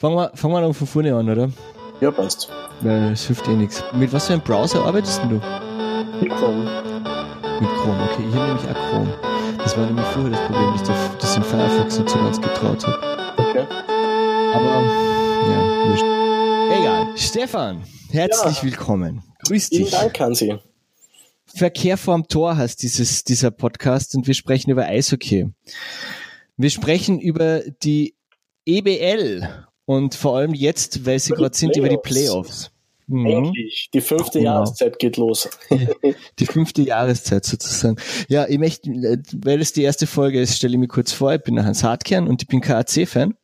Fangen wir, fangen wir noch von vorne an, oder? Ja, passt. Weil es hilft eh nichts. Mit was für einem Browser arbeitest denn du? Mit Chrome. Mit Chrome, okay. Ich habe nämlich auch Chrome. Das war nämlich vorher das Problem, dass ich das in Firefox nicht so ganz getraut habe. Okay. Aber, ja, wurscht. Egal. Stefan, herzlich Ja. willkommen. Grüß Vielen dich. Dank, Hansi. Verkehr vorm Tor heißt dieses, dieser Podcast und wir sprechen über Eishockey. Wir sprechen über die EBL und vor allem jetzt, weil sie gerade sind, über die Playoffs. Mhm. Endlich. Die fünfte Genau. Jahreszeit geht los. Die fünfte Jahreszeit sozusagen. Ja, ich möchte, weil es die erste Folge ist, stelle ich mich kurz vor. Ich bin der Hans Hartkern und ich bin KAC-Fan.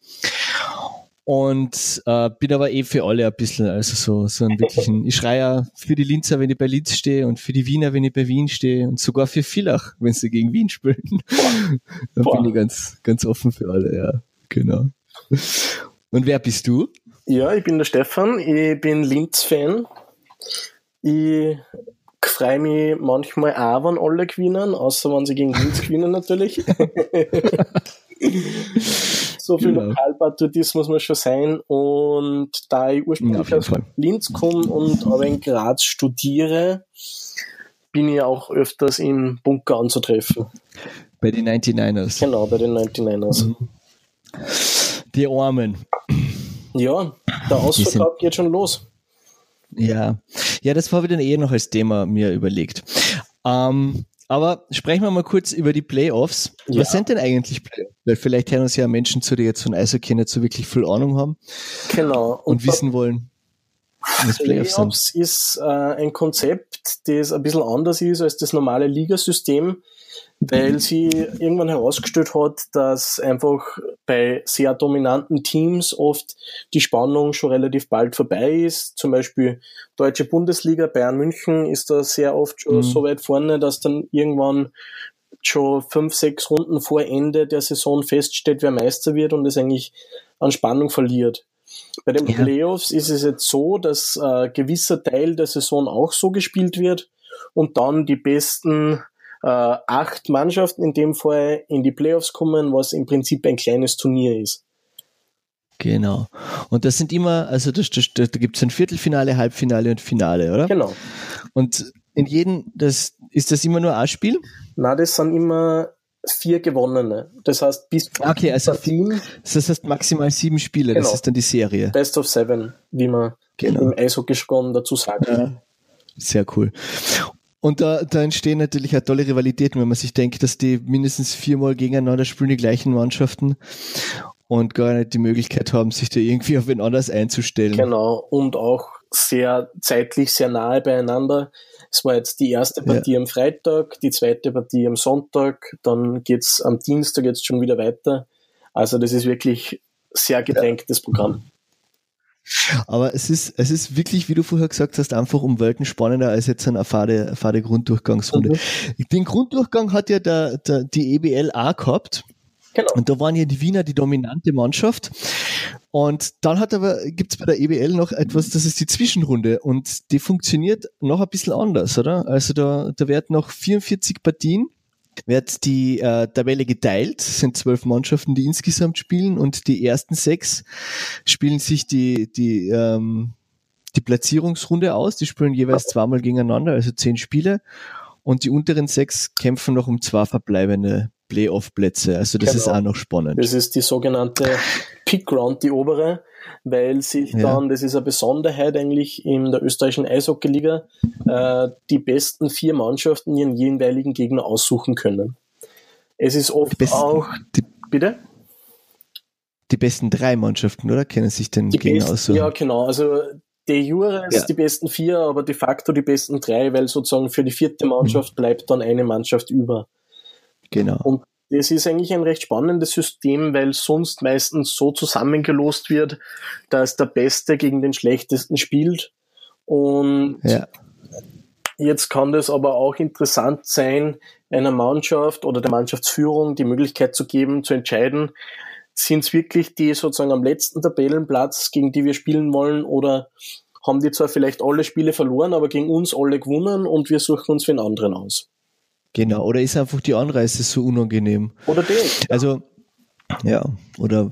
Und äh, bin aber eh für alle ein bisschen, also so, so einen wirklichen, ich schreie ja für die Linzer, wenn ich bei Linz stehe und für die Wiener, wenn ich bei Wien stehe und sogar für Villach, wenn sie gegen Wien spielen. da bin ich ganz, ganz offen für alle, ja, genau. Und wer bist du? Ja, ich bin der Stefan. Ich bin Linz-Fan. Ich freue mich manchmal auch, wenn alle gewinnen, außer wenn sie gegen Linz gewinnen natürlich. so viel Genau. Lokalpatriotismus muss schon sein. Und da ich Ja, ursprünglich jeden aus. Linz komme und aber in Graz studiere, bin ich auch öfters im Bunker anzutreffen. Bei den 99ers. Genau, bei den 99ers. Mhm. Die Armen. Ja, der Ausverkauf geht schon los. Ja, ja, das habe ich dann eher noch als Thema mir überlegt. Ähm, aber sprechen wir mal kurz über die Playoffs. Ja. Was sind denn eigentlich Playoffs? Weil vielleicht hören uns ja Menschen zu, die jetzt von Eishockey nicht so wirklich viel Ahnung haben Genau. und, wissen wollen, was Playoffs sind. Playoffs ist äh, ein Konzept, das ein bisschen anders ist als das normale Ligasystem, weil sie irgendwann herausgestellt hat, dass einfach bei sehr dominanten Teams oft die Spannung schon relativ bald vorbei ist. Zum Beispiel Deutsche Bundesliga, Bayern München ist da sehr oft schon Mhm. so weit vorne, dass dann irgendwann schon fünf, sechs Runden vor Ende der Saison feststeht, wer Meister wird und es eigentlich an Spannung verliert. Bei den Ja. Playoffs ist es jetzt so, dass äh, ein gewisser Teil der Saison auch so gespielt wird und dann die besten äh, acht Mannschaften in dem Fall in die Playoffs kommen, was im Prinzip ein kleines Turnier ist. Genau. Und das sind immer, also das, das, da gibt es ein Viertelfinale, Halbfinale und Finale, oder? Genau. Und in jedem, das, ist das immer nur ein Spiel? Na, das sind immer vier gewonnene. Das heißt, bis Okay, also Partien, Das heißt maximal sieben Spiele, das Genau. ist dann die Serie. Best of Seven, wie man Genau. im Eishockey-Jargon dazu sagt. Sehr cool. Und da, da entstehen natürlich auch tolle Rivalitäten, wenn man sich denkt, dass die mindestens viermal gegeneinander spielen, die gleichen Mannschaften und gar nicht die Möglichkeit haben, sich da irgendwie auf wen anders einzustellen. Genau, und auch sehr zeitlich sehr nahe beieinander. Es war jetzt die erste Partie am Freitag, die zweite Partie am Sonntag, dann geht's am Dienstag jetzt schon wieder weiter. Also das ist wirklich sehr gedrängtes Programm. Aber es ist, es ist wirklich, wie du vorher gesagt hast, einfach um Welten spannender als jetzt eine fade, fade Grunddurchgangsrunde. Mhm. Den Grunddurchgang hat ja der, der, die EBL auch gehabt. Genau. Und da waren ja die Wiener die dominante Mannschaft. Und dann hat aber, gibt's bei der EBL noch etwas, das ist die Zwischenrunde. Und die funktioniert noch ein bisschen anders, oder? Also da, da wird noch 44 Partien, wird die äh, Tabelle geteilt, Es sind zwölf Mannschaften, die insgesamt spielen und die ersten sechs spielen sich die, die, ähm, die Platzierungsrunde aus. Die spielen jeweils zweimal gegeneinander, also zehn Spiele. Und die unteren sechs kämpfen noch um zwei verbleibende Playoff-Plätze. Also das Genau. ist auch noch spannend. Das ist die sogenannte Pick Round, die obere, weil sich Ja. dann, das ist eine Besonderheit eigentlich in der österreichischen Eishockeyliga, äh, die besten vier Mannschaften ihren jeweiligen Gegner aussuchen können. Es ist oft besten- auch, Die, bitte? die besten drei Mannschaften, oder? Kennen sich den Die Gegner besten, aussuchen. ja, genau. Also de jure ist Ja. die besten vier, aber de facto die besten drei, weil sozusagen für die vierte Mannschaft Mhm. bleibt dann eine Mannschaft über. Genau. Und das ist eigentlich ein recht spannendes System, weil sonst meistens so zusammengelost wird, dass der Beste gegen den Schlechtesten spielt. Und Ja. jetzt kann das aber auch interessant sein, einer Mannschaft oder der Mannschaftsführung die Möglichkeit zu geben, zu entscheiden, sind es wirklich die sozusagen am letzten Tabellenplatz, gegen die wir spielen wollen, oder haben die zwar vielleicht alle Spiele verloren, aber gegen uns alle gewonnen und wir suchen uns für einen anderen aus. Genau. Oder ist einfach die Anreise so unangenehm? Oder die. Also, ja, oder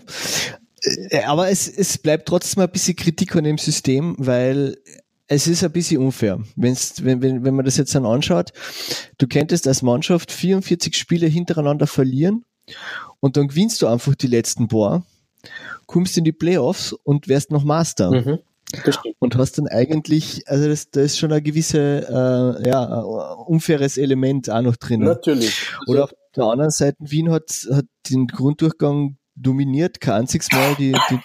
Äh, aber es, es bleibt trotzdem ein bisschen Kritik an dem System, weil es ist ein bisschen unfair. Wenn's, wenn, wenn, wenn man das jetzt dann anschaut, du könntest als Mannschaft 44 Spiele hintereinander verlieren und dann gewinnst du einfach die letzten paar, kommst in die Playoffs und wärst noch Master. Mhm. Und hast dann eigentlich, also das, da ist schon ein gewisse, äh, ja, unfaires Element auch noch drin. Natürlich. Oder auf der anderen Seite, Wien hat, hat den Grunddurchgang dominiert, kein einziges Mal die, die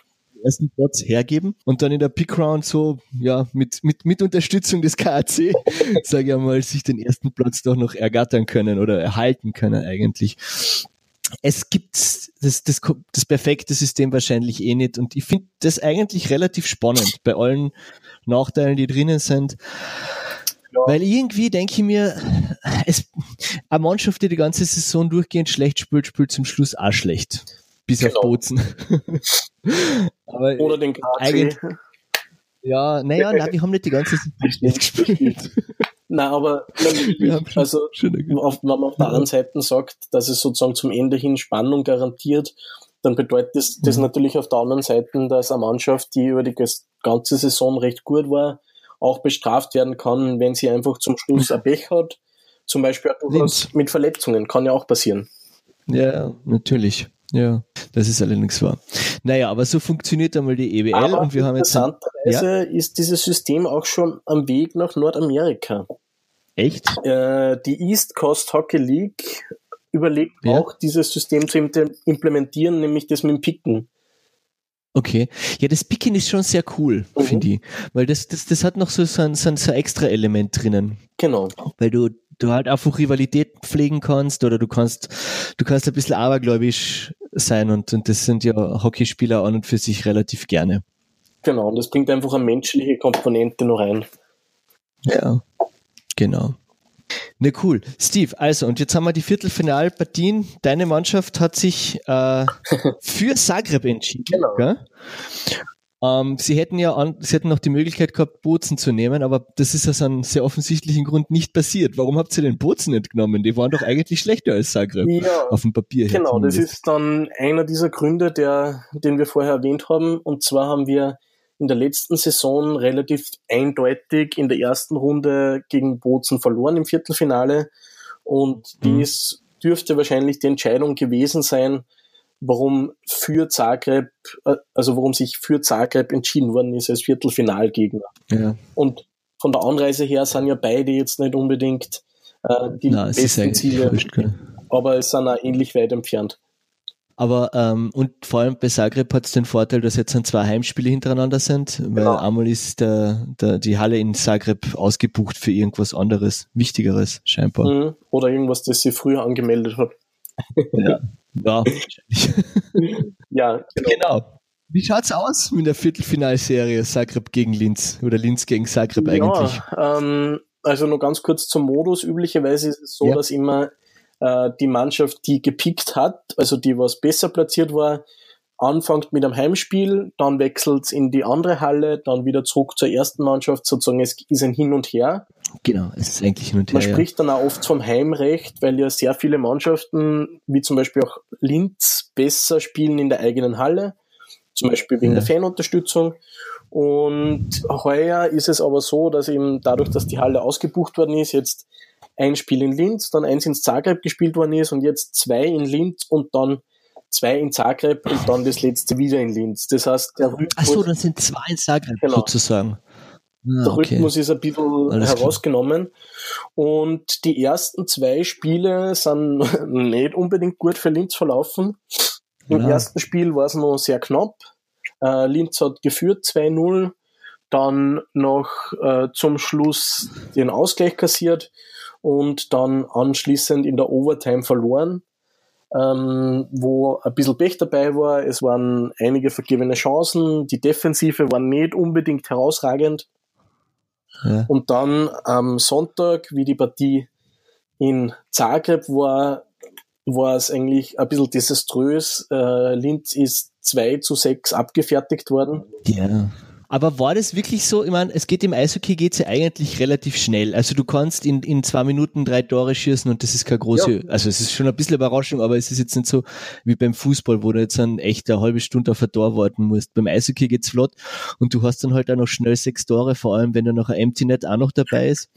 ersten Platz hergeben und dann in der Pick Round so, ja, mit, mit, mit Unterstützung des KAC, sage ich einmal, sich den ersten Platz doch noch ergattern können oder erhalten können eigentlich. Es gibt das, das, das perfekte System wahrscheinlich eh nicht und ich finde das eigentlich relativ spannend bei allen Nachteilen, die drinnen sind. Ja. Weil irgendwie denke ich mir, es, eine Mannschaft, die die ganze Saison durchgehend schlecht spielt, spielt zum Schluss auch schlecht. Bis genau. auf Bozen. Oder den KC. Ja, naja, na, wir haben nicht die ganze Saison schlecht gespielt. Nein, aber also, wenn man auf der anderen Seite sagt, dass es sozusagen zum Ende hin Spannung garantiert, dann bedeutet das, das mhm. natürlich auf der anderen Seite, dass eine Mannschaft, die über die ganze Saison recht gut war, auch bestraft werden kann, wenn sie einfach zum Schluss ein Pech hat. Zum Beispiel mit Verletzungen, kann ja auch passieren. Ja, natürlich. Ja, das ist allerdings wahr. Naja, aber so funktioniert einmal die EWL aber und wir haben jetzt. Interessanterweise ja? ist dieses System auch schon am Weg nach Nordamerika. Echt? Äh, die East Coast Hockey League überlegt ja? auch, dieses System zu implementieren, nämlich das mit dem Picken. Okay. Ja, das Picken ist schon sehr cool, mhm. finde ich. Weil das, das, das hat noch so, so, ein, so ein extra Element drinnen. Genau. Weil du, du halt einfach Rivalität pflegen kannst oder du kannst, du kannst ein bisschen abergläubisch sein und, und das sind ja Hockeyspieler an und für sich relativ gerne. Genau, und das bringt einfach eine menschliche Komponente noch rein. Ja, genau. Ne, cool. Steve, also, und jetzt haben wir die Viertelfinalpartien. Deine Mannschaft hat sich äh, für Zagreb entschieden. Genau. Gell? Ähm, sie hätten ja an, sie hätten noch die Möglichkeit gehabt, Bozen zu nehmen, aber das ist aus einem sehr offensichtlichen Grund nicht passiert. Warum habt ihr den Bozen nicht genommen? Die waren doch eigentlich schlechter als Zagreb ja, auf dem Papier. Genau, das ist dann einer dieser Gründe, der, den wir vorher erwähnt haben. Und zwar haben wir in der letzten Saison relativ eindeutig in der ersten Runde gegen Bozen verloren im Viertelfinale. Und mhm. dies dürfte wahrscheinlich die Entscheidung gewesen sein, warum für Zagreb, äh, also warum sich für Zagreb entschieden worden ist als Viertelfinalgegner. Ja. Und von der Anreise her sind ja beide jetzt nicht unbedingt äh, die Nein, besten Ziele, wurscht, aber es sind auch ähnlich weit entfernt. Aber ähm, und vor allem bei Zagreb hat es den Vorteil, dass jetzt zwei Heimspiele hintereinander sind, weil genau. einmal ist der, der, die Halle in Zagreb ausgebucht für irgendwas anderes, Wichtigeres scheinbar. Mhm. Oder irgendwas, das sie früher angemeldet hat. Ja, ja, ja genau. genau. Wie schaut's aus mit der Viertelfinalserie Zagreb gegen Linz oder Linz gegen Zagreb eigentlich? Ja, ähm, also nur ganz kurz zum Modus. Üblicherweise ist es so, ja. dass immer äh, die Mannschaft, die gepickt hat, also die was besser platziert war, anfängt mit einem Heimspiel, dann wechselt in die andere Halle, dann wieder zurück zur ersten Mannschaft, sozusagen es ist ein Hin und Her. Genau, es ist eigentlich hin und her. Man spricht dann auch oft vom Heimrecht, weil ja sehr viele Mannschaften, wie zum Beispiel auch Linz, besser spielen in der eigenen Halle, zum Beispiel wegen ja. der Fanunterstützung. Und heuer ist es aber so, dass eben dadurch, dass die Halle ausgebucht worden ist, jetzt ein Spiel in Linz, dann eins in Zagreb gespielt worden ist und jetzt zwei in Linz und dann zwei in Zagreb und dann das letzte wieder in Linz. Das heißt, der Rhythmus. Achso, dann sind zwei in Zagreb genau. sozusagen. Ah, der okay. Rhythmus ist ein bisschen Alles herausgenommen. Klar. Und die ersten zwei Spiele sind nicht unbedingt gut für Linz verlaufen. Im ja. ersten Spiel war es noch sehr knapp. Äh, Linz hat geführt 2-0, dann noch äh, zum Schluss den Ausgleich kassiert und dann anschließend in der Overtime verloren ähm, wo ein bisschen Pech dabei war. Es waren einige vergebene Chancen. Die Defensive war nicht unbedingt herausragend. Ja. Und dann am Sonntag, wie die Partie in Zagreb war, war es eigentlich ein bisschen desaströs. Äh, Linz ist 2 zu 6 abgefertigt worden. Ja. Aber war das wirklich so? Ich meine, es geht im Eishockey geht's ja eigentlich relativ schnell. Also du kannst in, in zwei Minuten drei Tore schießen und das ist keine große, ja. also es ist schon ein bisschen Überraschung, aber es ist jetzt nicht so wie beim Fußball, wo du jetzt ein echt eine halbe Stunde auf ein Tor warten musst. Beim Eishockey geht's flott und du hast dann halt auch noch schnell sechs Tore, vor allem wenn da noch ein Empty Net auch noch dabei ist.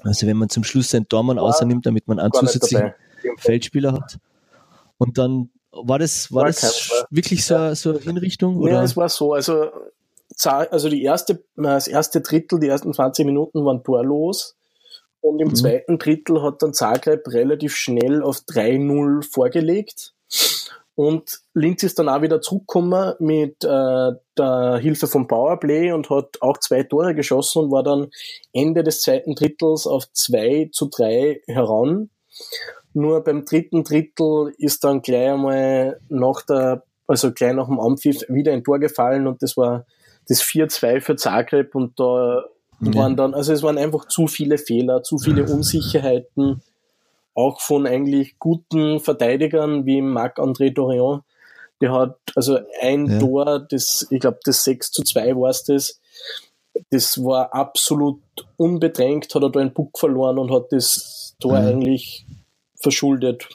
Also wenn man zum Schluss seinen Tormann außernimmt, damit man einen zusätzlichen Feldspieler hat. Und dann war das, war, war das wirklich so, so eine Hinrichtung? Oder? Ja, es war so. Also also die erste, das erste Drittel, die ersten 20 Minuten waren torlos. Und im mhm. zweiten Drittel hat dann Zagreb relativ schnell auf 3-0 vorgelegt. Und Linz ist dann auch wieder zurückgekommen mit äh, der Hilfe vom Powerplay und hat auch zwei Tore geschossen und war dann Ende des zweiten Drittels auf 2 zu 3 heran. Nur beim dritten Drittel ist dann gleich einmal nach der, also gleich nach dem Ampfiff wieder ein Tor gefallen und das war das 4-2 für Zagreb und da ja. waren dann, also es waren einfach zu viele Fehler, zu viele Unsicherheiten, auch von eigentlich guten Verteidigern wie Marc-André Dorian. Der hat also ein ja. Tor, das, ich glaube, das 6 zu 2 war es das, das war absolut unbedrängt, hat er da einen Puck verloren und hat das Tor ja. eigentlich verschuldet.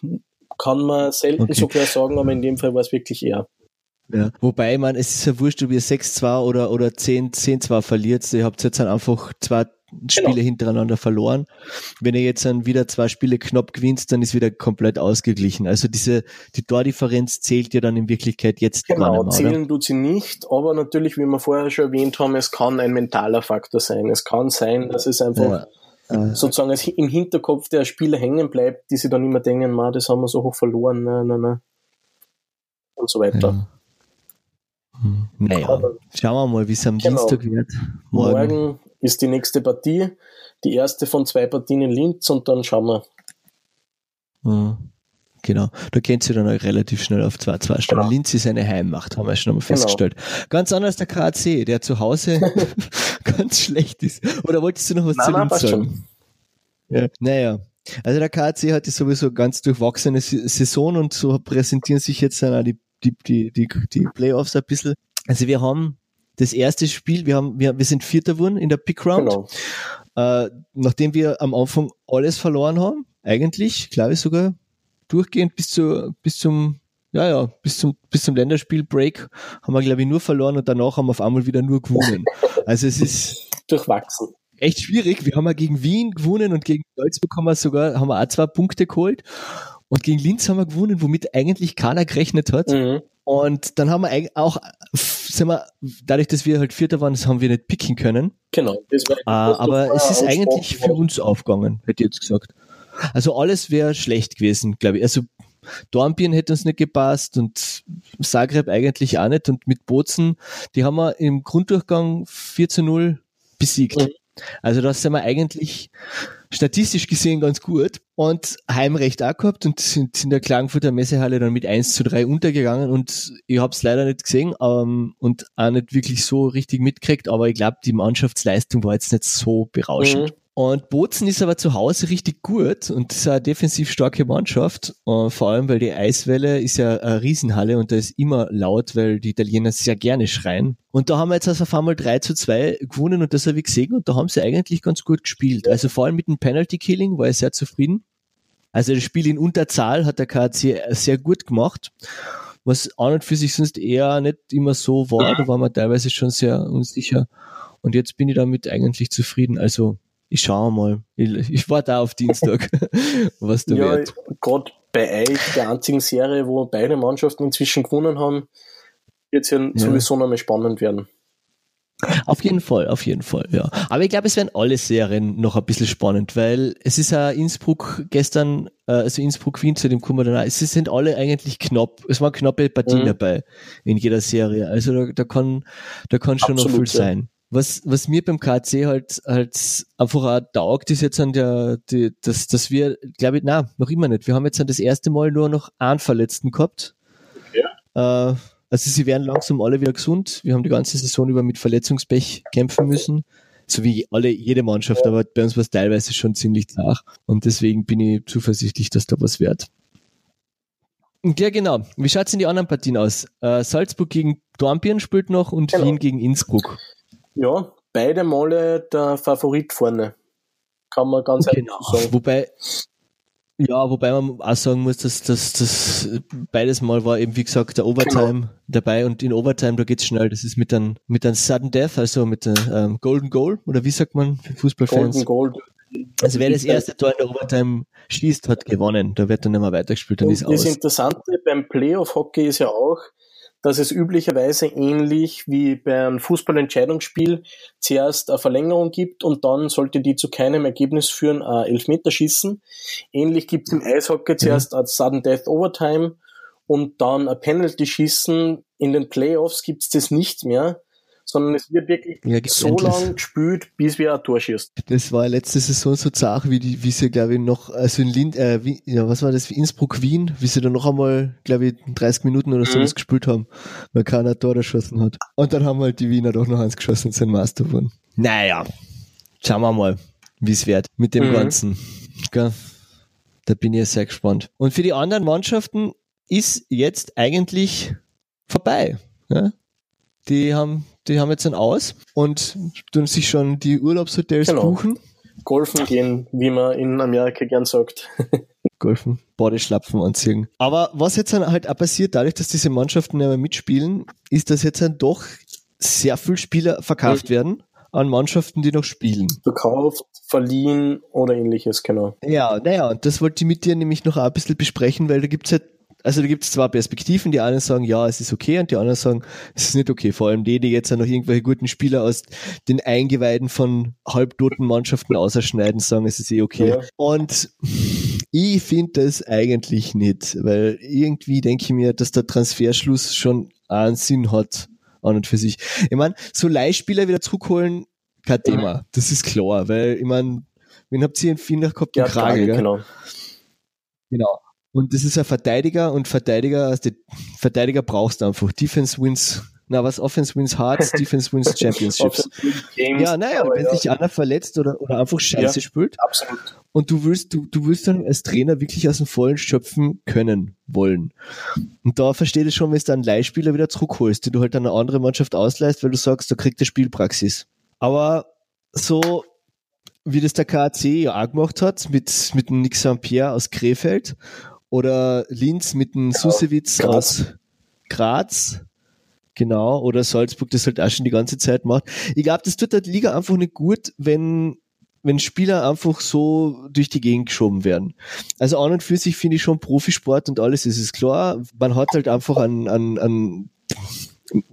Kann man selten okay. so klar sagen, aber in dem Fall war es wirklich eher. Ja. Wobei, man, es ist ja wurscht, ob ihr 6-2 oder, oder 10-2 verliert. Ihr habt jetzt dann einfach zwei Spiele genau. hintereinander verloren. Wenn ihr jetzt dann wieder zwei Spiele knapp gewinnt, dann ist wieder komplett ausgeglichen. Also diese, die Tordifferenz zählt ja dann in Wirklichkeit jetzt genau, gar nicht mehr, zählen tut sie nicht, aber natürlich, wie wir vorher schon erwähnt haben, es kann ein mentaler Faktor sein. Es kann sein, dass es einfach ja. sozusagen im Hinterkopf der Spieler hängen bleibt, die sie dann immer denken, ma, das haben wir so hoch verloren, nein, nein, nein. Und so weiter. Ja. Hm. Naja, schauen wir mal, wie es am genau. Dienstag wird. Morgen. Morgen. ist die nächste Partie, die erste von zwei Partien in Linz und dann schauen wir. Hm. Genau, da kennst du dann auch relativ schnell auf 2-2 stellen. Genau. Linz ist eine Heimmacht, haben wir schon mal genau. festgestellt. Genau. Ganz anders der KC, der zu Hause ganz schlecht ist. Oder wolltest du noch was nein, zu nein, Linz sagen? Ja. Naja, also der KC hatte sowieso ganz durchwachsene Saison und so präsentieren sich jetzt dann auch die die, die, die, die Playoffs ein bisschen. Also wir haben das erste Spiel, wir haben, wir, wir sind Vierter geworden in der Pick Round. Genau. Äh, nachdem wir am Anfang alles verloren haben, eigentlich, glaube ich sogar, durchgehend bis zu, bis zum, ja, ja, bis zum, bis zum Länderspiel-Break haben wir, glaube ich, nur verloren und danach haben wir auf einmal wieder nur gewonnen. Also es ist durchwachsen. Echt schwierig. Wir haben ja gegen Wien gewonnen und gegen Salzburg haben wir sogar, haben wir auch zwei Punkte geholt. Und gegen Linz haben wir gewonnen, womit eigentlich keiner gerechnet hat. Mhm. Und dann haben wir auch, sind wir, dadurch, dass wir halt Vierter waren, das haben wir nicht picken können. Genau. Das war, das uh, aber es ist eigentlich für uns aufgegangen, hätte ich jetzt gesagt. Also alles wäre schlecht gewesen, glaube ich. Also Dornbirn hätte uns nicht gepasst und Zagreb eigentlich auch nicht. Und mit Bozen, die haben wir im Grunddurchgang 4 zu 0 besiegt. Mhm. Also das sind wir eigentlich statistisch gesehen ganz gut und Heimrecht auch gehabt und sind in der Klagenfurter Messehalle dann mit 1 zu 3 untergegangen und ich habe es leider nicht gesehen ähm, und auch nicht wirklich so richtig mitgekriegt, aber ich glaube, die Mannschaftsleistung war jetzt nicht so berauschend. Mhm. Und Bozen ist aber zu Hause richtig gut und ist eine defensiv starke Mannschaft. Uh, vor allem, weil die Eiswelle ist ja eine Riesenhalle und da ist immer laut, weil die Italiener sehr gerne schreien. Und da haben wir jetzt also auf einmal 3 zu 2 gewonnen und das habe ich gesehen und da haben sie eigentlich ganz gut gespielt. Also vor allem mit dem Penalty Killing war ich sehr zufrieden. Also das Spiel in Unterzahl hat der KC sehr gut gemacht was an und für sich sonst eher nicht immer so war. Da war man teilweise schon sehr unsicher. Und jetzt bin ich damit eigentlich zufrieden. Also ich schaue mal. Ich, ich warte auf Dienstag, was da ja, wird. Gerade bei euch, der einzigen Serie, wo beide Mannschaften inzwischen gewonnen haben, wird es ja, ja, sowieso nochmal spannend werden. Auf jeden Fall, auf jeden Fall, ja. Aber ich glaube, es werden alle Serien noch ein bisschen spannend, weil es ist ja Innsbruck gestern, äh, also Innsbruck Wien zu dem kommen dann es sind alle eigentlich knapp, es waren knappe Partien mhm. dabei in jeder Serie. Also da, da kann, da kann schon Absolut, noch viel ja. sein was, was mir beim KC halt, halt einfach auch taugt, ist jetzt an der, die, dass, dass wir, glaube ich, na, noch immer nicht. Wir haben jetzt an das erste Mal nur noch einen Verletzten gehabt. Ja. Äh, also sie werden langsam alle wieder gesund. Wir haben die ganze Saison über mit Verletzungspech kämpfen müssen. So wie alle, jede Mannschaft, aber bei uns war es teilweise schon ziemlich zart. Und deswegen bin ich zuversichtlich, dass da was wird. Ja, genau. Wie schaut's in die anderen Partien aus? Äh, Salzburg gegen Dornbirn spielt noch und genau. Wien gegen Innsbruck. Ja, beide Male der Favorit vorne. Kann man ganz genau. sagen. Wobei, ja, wobei man auch sagen muss, dass das, das beides Mal war eben, wie gesagt, der Overtime genau. dabei und in Overtime, da geht's schnell. Das ist mit einem, mit einem Sudden Death, also mit einem ähm, Golden Goal, oder wie sagt man für Fußballfans? Golden Goal. Also wer das erste Tor in der Overtime schießt, hat gewonnen. Da wird dann nicht mehr weitergespielt, dann und ist das aus. Das Interessante beim Playoff-Hockey ist ja auch, dass es üblicherweise ähnlich wie beim Fußballentscheidungsspiel zuerst eine Verlängerung gibt und dann sollte die zu keinem Ergebnis führen, ein Elfmeterschießen. Ähnlich gibt es im Eishockey zuerst mhm. ein Sudden Death Overtime und dann ein Penalty schießen. In den Playoffs gibt es das nicht mehr sondern es wird wirklich ja, so lange gespielt, bis wir ein Tor schießt. Das war letzte Saison so zart, wie die, wie sie, glaube ich, noch, also in Lind, äh, wie, ja, was war das, wie Innsbruck, Wien, wie sie dann noch einmal, glaube ich, 30 Minuten oder sowas mhm. gespielt haben, weil keiner Tor erschossen hat. Und dann haben halt die Wiener doch noch eins geschossen und sind Master geworden. Naja, schauen wir mal, wie es wird mit dem mhm. Ganzen. Gell? Da bin ich sehr gespannt. Und für die anderen Mannschaften ist jetzt eigentlich vorbei. Ja? Die haben die haben jetzt ein Aus und tun sich schon die Urlaubshotels genau. buchen. Golfen gehen, wie man in Amerika gern sagt. Golfen, Bodyschlapfen anziehen. Aber was jetzt dann halt auch passiert, dadurch, dass diese Mannschaften nicht mehr mitspielen, ist, dass jetzt dann doch sehr viele Spieler verkauft mhm. werden an Mannschaften, die noch spielen. Verkauft, verliehen oder ähnliches, genau. Ja, naja, und das wollte ich mit dir nämlich noch ein bisschen besprechen, weil da gibt es halt also da gibt es zwei Perspektiven. Die einen sagen, ja, es ist okay und die anderen sagen, es ist nicht okay. Vor allem die, die jetzt noch irgendwelche guten Spieler aus den Eingeweiden von halbtoten Mannschaften auserschneiden, sagen, es ist eh okay. Ja. Und ich finde das eigentlich nicht, weil irgendwie denke ich mir, dass der Transferschluss schon einen Sinn hat an und für sich. Ich meine, so Leihspieler wieder zurückholen, kein Thema. Das ist klar, weil ich meine, wen habt ihr in Finnach gehabt? Den ja, Krage, Krage genau. Genau. Und das ist ein Verteidiger und Verteidiger, also Verteidiger brauchst du einfach. Defense wins, na was, Offense wins Hearts, Defense wins Championships. ja, naja, wenn ja. sich einer verletzt oder, oder einfach scheiße ja, spielt. Absolut. Und du willst, du, du willst dann als Trainer wirklich aus dem Vollen schöpfen können, wollen. Und da versteht es schon, wenn du dann Leihspieler wieder zurückholst, die du halt an eine andere Mannschaft ausleihst, weil du sagst, da kriegt der Spielpraxis. Aber so, wie das der KAC ja auch gemacht hat, mit, mit dem Nick St. Pierre aus Krefeld oder Linz mit dem genau. Susewitz aus Graz. Genau, oder Salzburg das halt auch schon die ganze Zeit macht. Ich glaube, das tut der Liga einfach nicht gut, wenn, wenn Spieler einfach so durch die Gegend geschoben werden. Also an und für sich finde ich schon Profisport und alles ist es klar. Man hat halt einfach an, an, an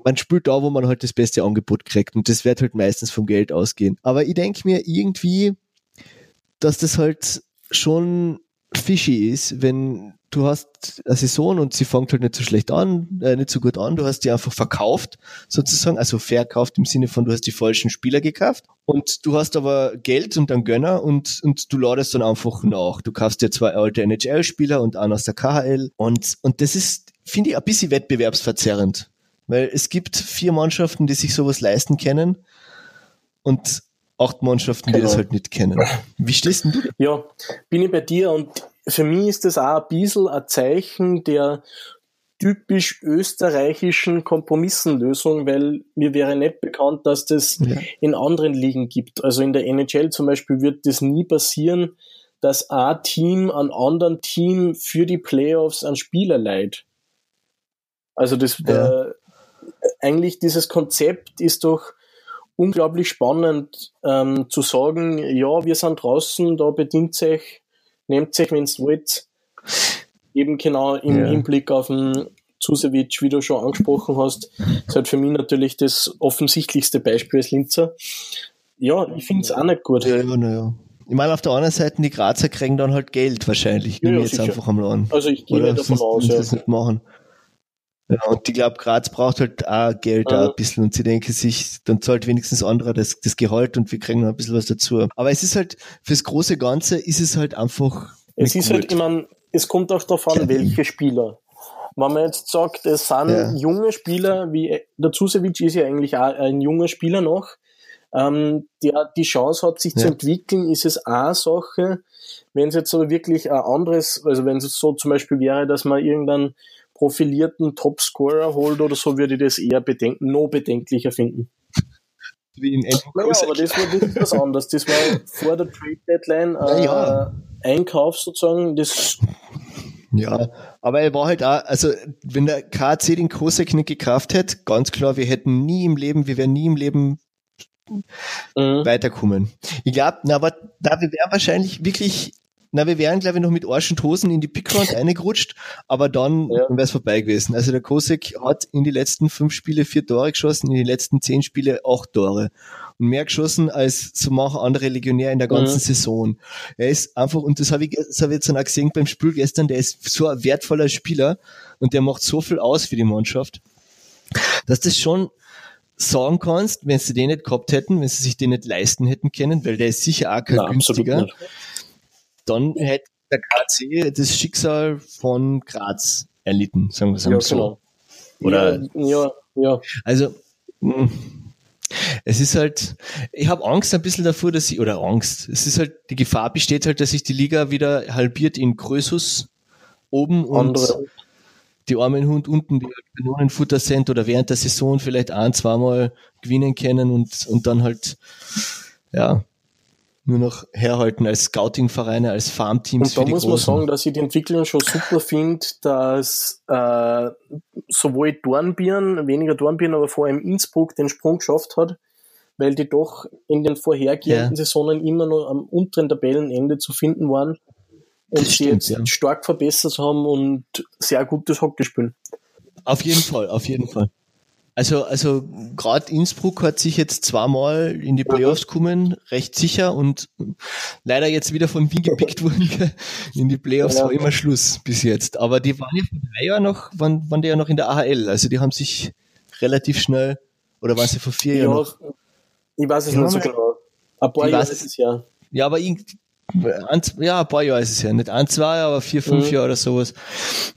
man spielt da, wo man halt das beste Angebot kriegt und das wird halt meistens vom Geld ausgehen. Aber ich denke mir irgendwie, dass das halt schon fishy ist, wenn du hast eine Saison und sie fängt halt nicht so schlecht an, äh, nicht so gut an, du hast die einfach verkauft, sozusagen, also verkauft im Sinne von, du hast die falschen Spieler gekauft und du hast aber Geld und einen Gönner und, und du ladest dann einfach nach. Du kaufst dir zwei alte NHL-Spieler und einen aus der KHL und, und das ist, finde ich, ein bisschen wettbewerbsverzerrend, weil es gibt vier Mannschaften, die sich sowas leisten können und acht Mannschaften, genau. die das halt nicht kennen. Wie stehst denn du? Ja, bin ich bei dir und für mich ist das auch ein bisschen ein Zeichen der typisch österreichischen Kompromissenlösung, weil mir wäre nicht bekannt, dass das ja. in anderen Ligen gibt. Also in der NHL zum Beispiel wird das nie passieren, dass ein Team an anderen Team für die Playoffs an Spieler leiht. Also das ja. äh, eigentlich dieses Konzept ist doch unglaublich spannend ähm, zu sagen, ja, wir sind draußen, da bedient sich, nehmt sich, wenn es wollt. Eben genau im ja. Hinblick auf den Zusewitsch, wie du schon angesprochen hast, ist halt für mich natürlich das offensichtlichste Beispiel als Linzer. Ja, ich finde es auch nicht gut. Ja, ja, ja. Ich meine, auf der anderen Seite, die Grazer kriegen dann halt Geld wahrscheinlich. Ja, ja, jetzt sicher. einfach am Laden. Also ich gehe davon aus, ja. das nicht machen. Ja, und ich glaube, Graz braucht halt auch Geld ja. ein bisschen und sie denken sich, dann zahlt wenigstens anderer das, das Gehalt und wir kriegen noch ein bisschen was dazu. Aber es ist halt, fürs große Ganze ist es halt einfach. Es ist halt gut. halt, ich meine, es kommt auch darauf an, welche Spieler. Wenn man jetzt sagt, es sind ja. junge Spieler, wie der Zusewitsch ist ja eigentlich auch ein junger Spieler noch, ähm, der die Chance hat, sich ja. zu entwickeln, ist es eine Sache. Wenn es jetzt so wirklich ein anderes, also wenn es so zum Beispiel wäre, dass man irgendeinen profilierten Topscorer holt oder so, würde ich das eher bedenken, noch bedenklicher finden. wie in Naja, aber das war wirklich was anderes. Das war vor der Trade Deadline äh, ja. Einkauf sozusagen. Das Ja, aber er war halt auch, also wenn der KC den Kosek nicht gekauft hätte, ganz klar, wir hätten nie im Leben, wir wären nie im Leben mhm. weiterkommen. Ich glaube, na, aber da wir wären wahrscheinlich wirklich, na, wir wären, glaube ich, noch mit Arsch und Hosen in die Pickround reingerutscht, aber dann Ja. wäre es vorbei gewesen. Also der Kosek hat in die letzten fünf Spiele vier Tore geschossen, in die letzten zehn Spiele acht Tore. Und mehr geschossen als so mancher andere Legionär in der ganzen Mhm. Saison. Er ist einfach, und das habe ich, das habe ich jetzt dann auch gesehen beim Spiel gestern, der ist so ein wertvoller Spieler und der macht so viel aus für die Mannschaft, dass das schon sagen kannst, wenn sie den nicht gehabt hätten, wenn sie sich den nicht leisten hätten können, weil der ist sicher auch kein Nein, absolut günstiger, nicht. Dann hätte der KC das Schicksal von Graz erlitten, sagen wir es Ja, so. genau. Oder ja, ja, also mh, es ist halt, ich habe Angst ein bisschen davor, dass ich, oder Angst, es ist halt, die Gefahr besteht halt, dass sich die Liga wieder halbiert in Größus oben und Andere. die armen Hund unten, die halt Kanonenfutter sind oder während der Saison vielleicht ein, zweimal gewinnen können und, und dann halt, ja, nur noch herhalten als Scouting-Vereine, als Farmteams Und da muss man Großen. sagen, dass ich die Entwicklung schon super finde, dass äh, sowohl Dornbirn, weniger Dornbirn, aber vor allem Innsbruck den Sprung geschafft hat, weil die doch in den vorhergehenden Ja. Saisonen immer noch am unteren Tabellenende zu finden waren und Das sie stimmt, jetzt ja. stark verbessert haben und sehr gutes Hockey spielen. Auf jeden Fall, auf jeden Fall. Also, also gerade Innsbruck hat sich jetzt zweimal in die Playoffs gekommen, recht sicher und leider jetzt wieder von Wien gepickt worden. In die Playoffs Ja. war immer Schluss bis jetzt. Aber die waren ja vor drei Jahren noch, waren, waren die ja noch in der AHL. Also die haben sich relativ schnell, oder waren sie vor vier Ja, Jahren noch? ich weiß es nicht so genau. Ein paar Jahre ist es ja. Ja, aber ein, ja, ein paar Jahre ist es ja. Nicht ein, zwei, aber vier, fünf Mhm. Jahre oder sowas.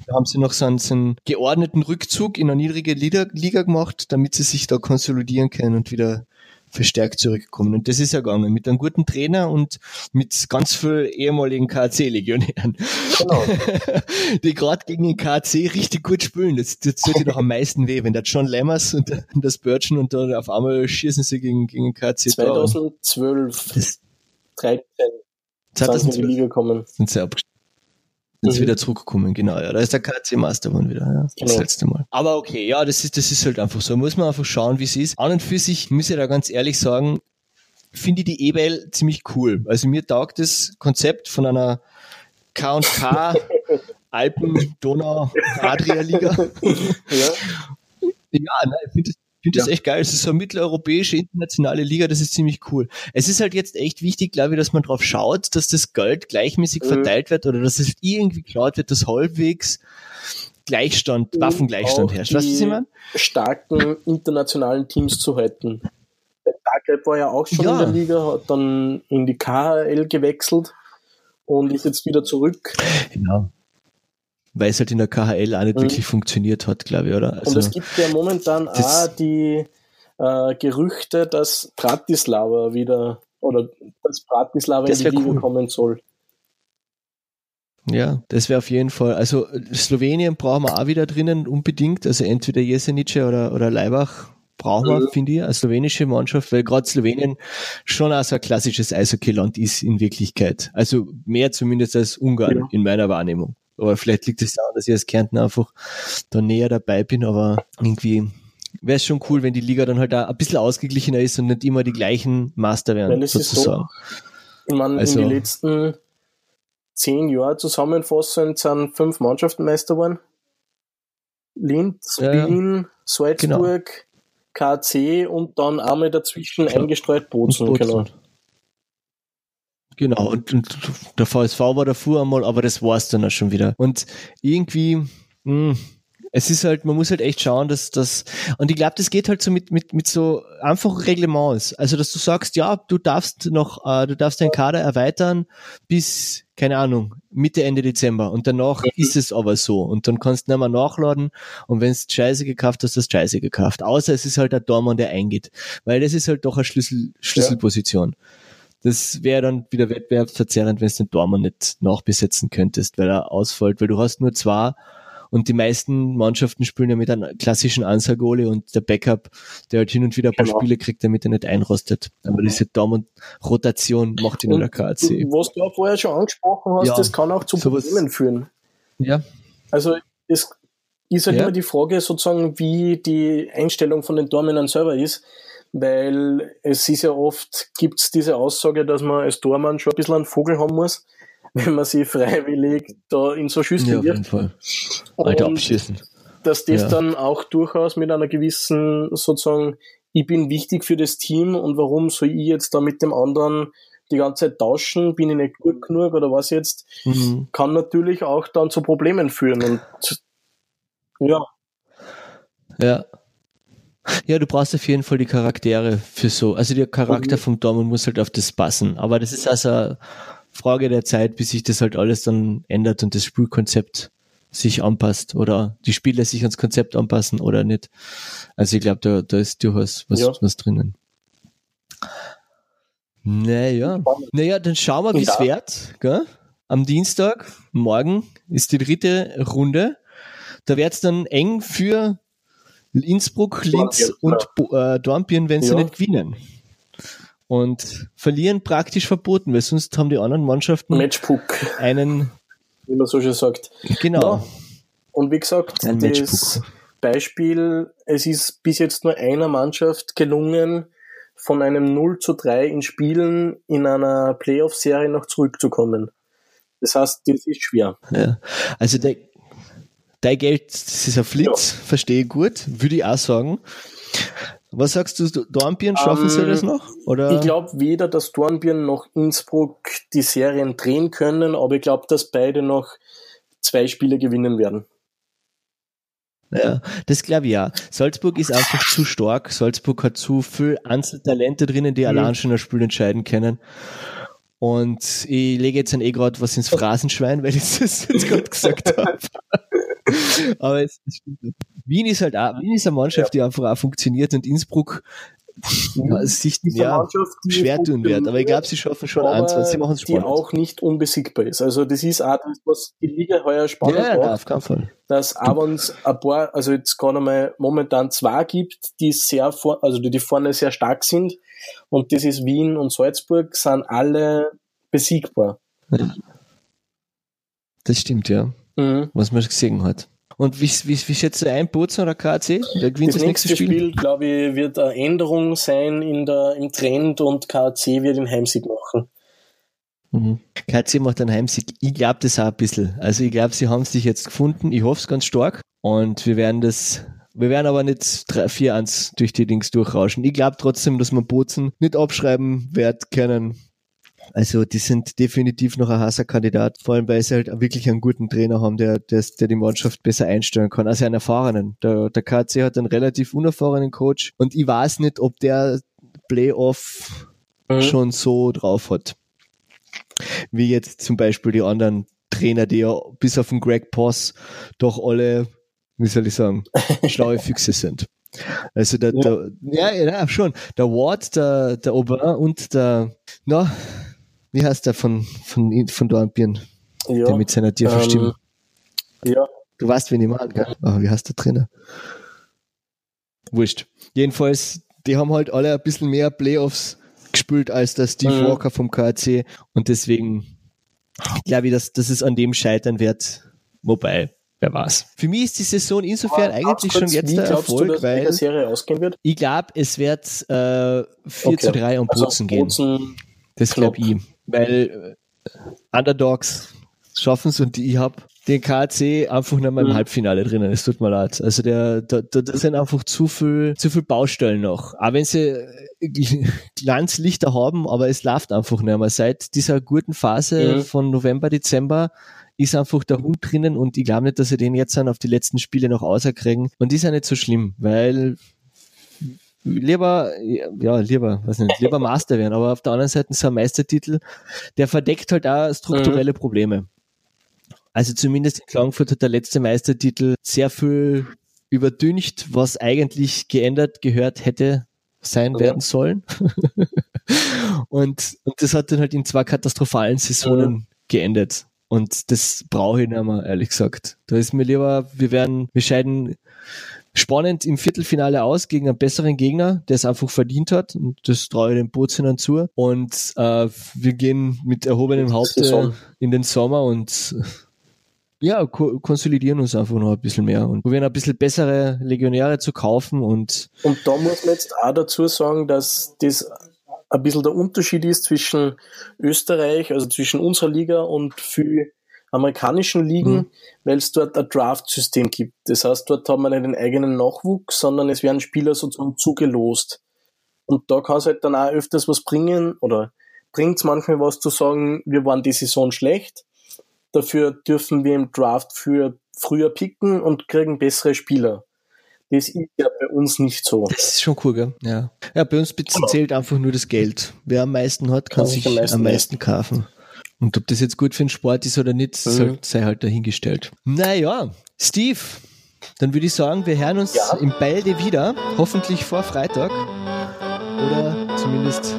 Da haben sie noch so einen, so einen geordneten Rückzug in eine niedrige Liga, Liga gemacht, damit sie sich da konsolidieren können und wieder verstärkt zurückkommen. Und das ist ja gegangen. Mit einem guten Trainer und mit ganz viel ehemaligen KC-Legionären. Genau. die gerade gegen den KC richtig gut spielen. Das, das tut dir doch am meisten weh, wenn der John Lammers und das Birchen und dann auf einmal schießen sie gegen, gegen den KC. da. 2012, Das 13 sind sie in die 2012 Liga gekommen. sind sie abgestiegen. Sind Mhm. wieder zurückgekommen, genau. Ja, da ist der KC Master geworden wieder, ja, das Genau. letzte Mal. Aber okay, ja, das ist, das ist halt einfach so. Muss man einfach schauen, wie es ist. An und für sich, muss ich da ganz ehrlich sagen, finde ich die E-Mail ziemlich cool. Also mir taugt das Konzept von einer K&K Alpen, Donau, Adria Liga. Ja, Ja, nein, ich finde das, find das echt geil. Es ist so eine mitteleuropäische, internationale Liga, das ist ziemlich cool. Es ist halt jetzt echt wichtig, glaube ich, dass man drauf schaut, dass das Geld gleichmäßig Mhm. verteilt wird oder dass es irgendwie geschaut wird, dass halbwegs Gleichstand, Und Waffengleichstand auch herrscht. Was die- meine? starken internationalen Teams zu halten. Der Zagreb war ja auch schon Ja. in der Liga, hat dann in die KHL gewechselt und ist jetzt wieder zurück. Ja. Weil es halt in der KHL auch nicht Mhm. wirklich funktioniert hat, glaube ich, oder? und Also, es gibt ja momentan auch die äh, Gerüchte, dass Bratislava wieder oder dass Bratislava Das in die Liga cool. kommen soll. ja, das wäre auf jeden Fall. Also Slowenien brauchen wir auch wieder drinnen unbedingt. Also entweder Jesenice oder, oder Leibach brauchen wir, Mhm. finde ich, als slowenische Mannschaft, weil gerade Slowenien schon auch so ein klassisches Eishockeyland ist in Wirklichkeit. Also mehr zumindest als Ungarn Ja. in meiner Wahrnehmung. Aber vielleicht liegt es daran, dass ich als Kärnten einfach da näher dabei bin, aber irgendwie wäre es schon cool, wenn die Liga dann halt auch ein bisschen ausgeglichener ist und nicht immer die gleichen Master werden, Weil sozusagen. Ich meine, Also- in den letzten zehn Jahren zusammenfassend sind fünf Mannschaften Meister geworden. Linz, Ja. Wien, Salzburg, KC und dann einmal dazwischen Klar. eingestreut Bozen. Und Genau. Bozen. Genau, und, und der VSV war davor einmal, aber das war's dann auch schon wieder. Und irgendwie, mh, es ist halt, man muss halt echt schauen, dass das, und ich glaube, das geht halt so mit, mit, mit so einfachen Reglements. Also, dass du sagst, ja, du darfst noch, äh, du darfst deinen Kader erweitern bis, keine Ahnung, Mitte, Ende Dezember. Und danach ist es aber so. Und dann kannst du nicht mehr nachladen. Und wenn du Scheiße gekauft hast, hast du Scheiße gekauft. Außer es ist halt der Dormann, der eingeht. Weil das ist halt doch eine Schlüssel, Schlüsselposition. Das wäre dann wieder wettbewerbsverzerrend, wenn du den Dormann nicht nachbesetzen könntest, weil er ausfällt, weil du hast nur zwei Und die meisten Mannschaften spielen ja mit einem klassischen Ansagole und der Backup, der halt hin und wieder ein paar genau. Spiele kriegt, damit er nicht einrostet. Aber diese Daumen-Rotation macht ihn nur der KC. Was du auch vorher schon angesprochen hast, ja, das kann auch zu Problemen führen. Ja. Also es ist halt ja. immer die Frage sozusagen, wie die Einstellung von den Dormen selber ist weil es ist ja oft, gibt es diese Aussage, dass man als Tormann schon ein bisschen einen Vogel haben muss, wenn man sich freiwillig da in so Schüsse ja, auf jeden Fall. Alter, abschießen. Dass das ja. dann auch durchaus mit einer gewissen, sozusagen, ich bin wichtig für das Team und warum soll ich jetzt da mit dem anderen die ganze Zeit tauschen, bin ich nicht gut genug oder was jetzt, mhm. kann natürlich auch dann zu Problemen führen und ja. Ja, ja, du brauchst auf jeden Fall die Charaktere für so. Also der Charakter vom Dortmund muss halt auf das passen. Aber das ist also eine Frage der Zeit, bis sich das halt alles dann ändert und das Spielkonzept sich anpasst oder die Spieler sich ans Konzept anpassen oder nicht. Also ich glaube, da, da ist durchaus was, ja. was drinnen. Naja. Naja, dann schauen wir, wie es ja. wird. Gell? Am Dienstag, morgen, ist die dritte Runde. Da wird es dann eng für Innsbruck, Linz und äh, Dornbirn, wenn sie ja. nicht gewinnen. Und verlieren praktisch verboten, weil sonst haben die anderen Mannschaften Matchbook. einen. Wie man so schön sagt. Genau. Ja. Und wie gesagt, Ein das Matchbook. Beispiel, es ist bis jetzt nur einer Mannschaft gelungen, von einem 0 zu 3 in Spielen in einer Playoff-Serie noch zurückzukommen. Das heißt, das ist schwer. Ja. Also der, dein Geld, das ist ein Flitz, ja. verstehe gut, würde ich auch sagen. Was sagst du, Dornbirn, schaffen um, sie ähm, das noch? Oder? Ich glaube weder, dass Dornbirn noch Innsbruck die Serien drehen können, aber ich glaube, dass beide noch zwei Spiele gewinnen werden. Ja, das glaube ich ja. Salzburg ist einfach zu stark. Salzburg hat zu viel Einzeltalente drinnen, die mhm. allein schon ein Spiel entscheiden können. Und ich lege jetzt ein eh gerade was ins Phrasenschwein, weil ich das jetzt gerade gesagt habe. Aber es, es Wien ist halt auch, Wien ist eine Mannschaft, die einfach auch funktioniert und Innsbruck ja, sich ja, schwer tun wird. Aber ich glaube, sie schaffen schon eins, sie machen es. Die auch nicht unbesiegbar ist. Also das ist auch das, was die Liga heuer spannend ja, macht. Ja, auf keinen Fall. Dass auch wenn es ein paar, also jetzt gerade mal momentan zwei gibt, die sehr vor, also die, die vorne sehr stark sind. Und das ist Wien und Salzburg, sind alle besiegbar. Das stimmt, ja mhm. was man gesehen hat. Und wie, wie, wie schätzt du ein, Bozen oder KC? Wer gewinnt das, das nächste Spiel? Spiel, glaube ich, wird eine Änderung sein in der, im Trend und KC wird den Heimsieg machen. Mhm. KC macht einen Heimsieg. Ich glaube das auch ein bisschen. Also ich glaube, sie haben sich jetzt gefunden. Ich hoffe es ganz stark. Und wir werden das, wir werden aber nicht 4-1 durch die Dings durchrauschen. Ich glaube trotzdem, dass man Bozen nicht abschreiben wird können. Also die sind definitiv noch ein heißer Kandidat, vor allem weil sie halt wirklich einen guten Trainer haben, der, der, der die Mannschaft besser einstellen kann, also einen erfahrenen. Der, der KC hat einen relativ unerfahrenen Coach und ich weiß nicht, ob der Playoff mhm. schon so drauf hat. Wie jetzt zum Beispiel die anderen Trainer, die ja bis auf den Greg Poss doch alle, wie soll ich sagen, schlaue Füchse sind. Also der, ja. der ja, ja, schon. Der Ward, der, der Aubin und der, na, wie heißt der von, von, von Dornbirn? Ja, der mit seiner tiefen ähm, Stimme. Ja. Du weißt, wen ich meine, gell? Oh, wie heißt der Trainer? Wurscht. Jedenfalls, die haben halt alle ein bisschen mehr Playoffs gespielt als der Steve mhm. Walker vom KC und deswegen glaube ich, dass, dass es an dem scheitern wird. Wobei, wer weiß. Für mich ist die Saison insofern Aber eigentlich schon jetzt der Erfolg, du, weil Serie ausgehen wird? ich glaube, es wird äh, 4 okay. zu 3 um also Bozen gehen. Das glaube ich weil äh, Underdogs schaffen es und ich habe den KC einfach nicht mal im mhm. Halbfinale drinnen. Es tut mir leid. Also der, da, da, da sind einfach zu viel, zu viel Baustellen noch. Auch wenn sie äh, Glanzlichter haben, aber es läuft einfach nicht mehr. Seit dieser guten Phase mhm. von November, Dezember ist einfach der Hund drinnen und ich glaube nicht, dass sie den jetzt dann auf die letzten Spiele noch auserkriegen. Und die ist ja nicht so schlimm, weil lieber, ja, lieber, was nicht, lieber Master werden, aber auf der anderen Seite so ein Meistertitel, der verdeckt halt auch strukturelle mhm. Probleme. Also zumindest in Klagenfurt hat der letzte Meistertitel sehr viel überdüncht, was eigentlich geändert gehört hätte sein werden sollen. und, und das hat dann halt in zwei katastrophalen Saisonen mhm. geendet. Und das brauche ich nicht mehr, ehrlich gesagt. Da ist mir lieber, wir werden, wir scheiden spannend im Viertelfinale aus gegen einen besseren Gegner, der es einfach verdient hat. Und das traue ich den Bozenern zu. Und äh, wir gehen mit erhobenem Haupt in den Sommer und ja, ko konsolidieren uns einfach noch ein bisschen mehr und probieren ein bisschen bessere Legionäre zu kaufen und. Und da muss man jetzt auch dazu sagen, dass das ein bisschen der Unterschied ist zwischen Österreich, also zwischen unserer Liga und für amerikanischen Ligen, mhm. weil es dort ein Draft-System gibt. Das heißt, dort haben wir nicht den eigenen Nachwuchs, sondern es werden Spieler sozusagen zugelost. Und da kann es halt dann auch öfters was bringen oder bringt es manchmal was zu sagen, wir waren die Saison schlecht, dafür dürfen wir im Draft für früher picken und kriegen bessere Spieler. Das ist ja bei uns nicht so. Das ist schon cool, gell? Ja. Ja, bei uns genau. zählt einfach nur das Geld. Wer am meisten hat, kann, kann sich am meisten, am meisten kaufen. Und ob das jetzt gut für den Sport ist oder nicht, mhm. sei halt dahingestellt. Naja, Steve, dann würde ich sagen, wir hören uns ja. im Balde wieder, hoffentlich vor Freitag oder zumindest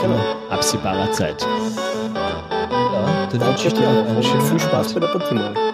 genau. absehbarer Zeit. Ja, dann wünsche ich dir einen schönen Viel Spaß bei der Partie